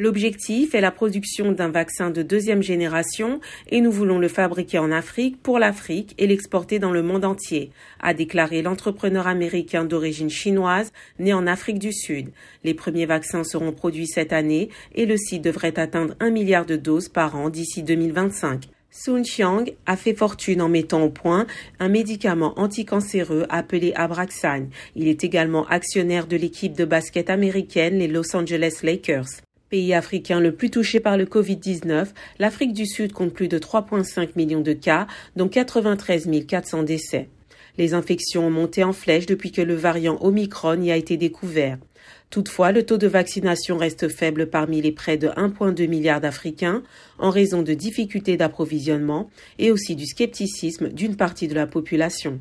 L'objectif est la production d'un vaccin de deuxième génération et nous voulons le fabriquer en Afrique pour l'Afrique et l'exporter dans le monde entier, a déclaré l'entrepreneur américain d'origine chinoise né en Afrique du Sud. Les premiers vaccins seront produits cette année et le site devrait atteindre un milliard de doses par an d'ici 2025. Sun Xiang a fait fortune en mettant au point un médicament anticancéreux appelé Abraxane. Il est également actionnaire de l'équipe de basket américaine les Los Angeles Lakers. Pays africain le plus touché par le Covid-19, l'Afrique du Sud compte plus de 3,5 millions de cas, dont 93 400 décès. Les infections ont monté en flèche depuis que le variant Omicron y a été découvert. Toutefois, le taux de vaccination reste faible parmi les près de 1,2 milliard d'Africains en raison de difficultés d'approvisionnement et aussi du scepticisme d'une partie de la population.